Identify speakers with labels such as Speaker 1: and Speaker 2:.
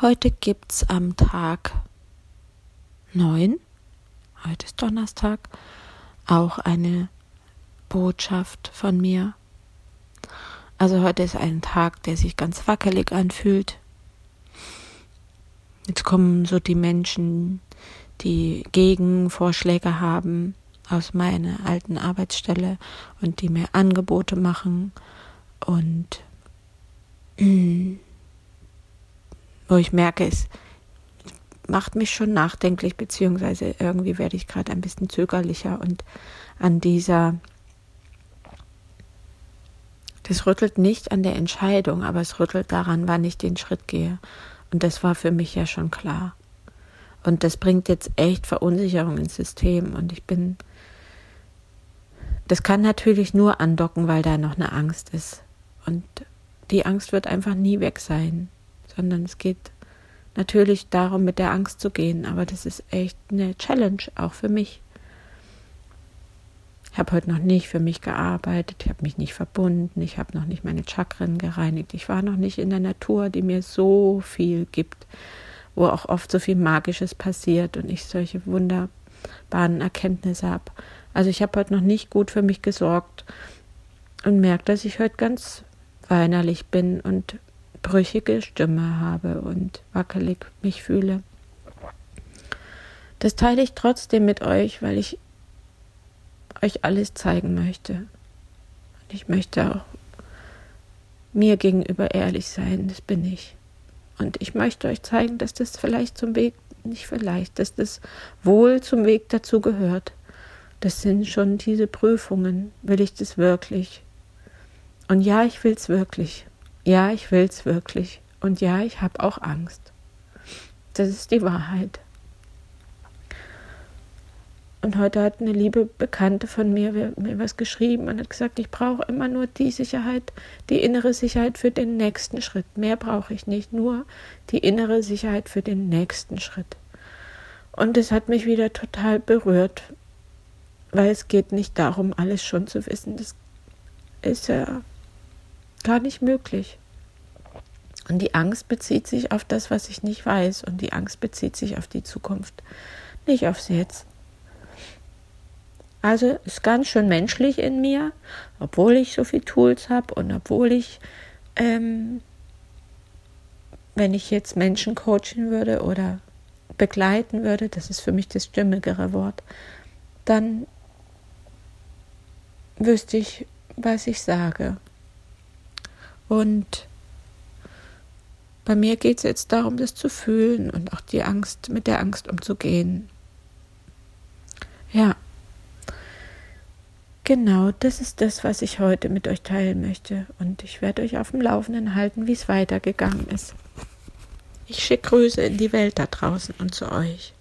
Speaker 1: Heute gibt's am Tag 9, heute ist Donnerstag, auch eine Botschaft von mir. Also heute ist ein Tag, der sich ganz wackelig anfühlt. Jetzt kommen so die Menschen, die Gegenvorschläge haben aus meiner alten Arbeitsstelle und die mir Angebote machen und wo ich merke, es macht mich schon nachdenklich, beziehungsweise irgendwie werde ich gerade ein bisschen zögerlicher und an dieser, das rüttelt nicht an der Entscheidung, aber es rüttelt daran, wann ich den Schritt gehe. Und das war für mich ja schon klar. Und das bringt jetzt echt Verunsicherung ins System und ich bin, das kann natürlich nur andocken, weil da noch eine Angst ist. Und die Angst wird einfach nie weg sein sondern es geht natürlich darum, mit der Angst zu gehen. Aber das ist echt eine Challenge, auch für mich. Ich habe heute noch nicht für mich gearbeitet, ich habe mich nicht verbunden, ich habe noch nicht meine Chakren gereinigt, ich war noch nicht in der Natur, die mir so viel gibt, wo auch oft so viel Magisches passiert und ich solche wunderbaren Erkenntnisse habe. Also ich habe heute noch nicht gut für mich gesorgt und merke, dass ich heute ganz weinerlich bin und brüchige Stimme habe und wackelig mich fühle. Das teile ich trotzdem mit euch, weil ich euch alles zeigen möchte. Und ich möchte auch mir gegenüber ehrlich sein, das bin ich. Und ich möchte euch zeigen, dass das vielleicht zum Weg, nicht vielleicht, dass das wohl zum Weg dazu gehört. Das sind schon diese Prüfungen. Will ich das wirklich? Und ja, ich will es wirklich. Ja, ich will es wirklich. Und ja, ich habe auch Angst. Das ist die Wahrheit. Und heute hat eine liebe Bekannte von mir mir was geschrieben und hat gesagt, ich brauche immer nur die Sicherheit, die innere Sicherheit für den nächsten Schritt. Mehr brauche ich nicht, nur die innere Sicherheit für den nächsten Schritt. Und es hat mich wieder total berührt, weil es geht nicht darum, alles schon zu wissen. Das ist ja gar nicht möglich. Und die Angst bezieht sich auf das, was ich nicht weiß. Und die Angst bezieht sich auf die Zukunft, nicht aufs Jetzt. Also ist ganz schön menschlich in mir, obwohl ich so viele Tools habe und obwohl ich, ähm, wenn ich jetzt Menschen coachen würde oder begleiten würde, das ist für mich das stimmigere Wort, dann wüsste ich, was ich sage. Und bei mir geht es jetzt darum, das zu fühlen und auch die Angst, mit der Angst umzugehen. Ja. Genau, das ist das, was ich heute mit euch teilen möchte. Und ich werde euch auf dem Laufenden halten, wie es weitergegangen ist. Ich schicke Grüße in die Welt da draußen und zu euch.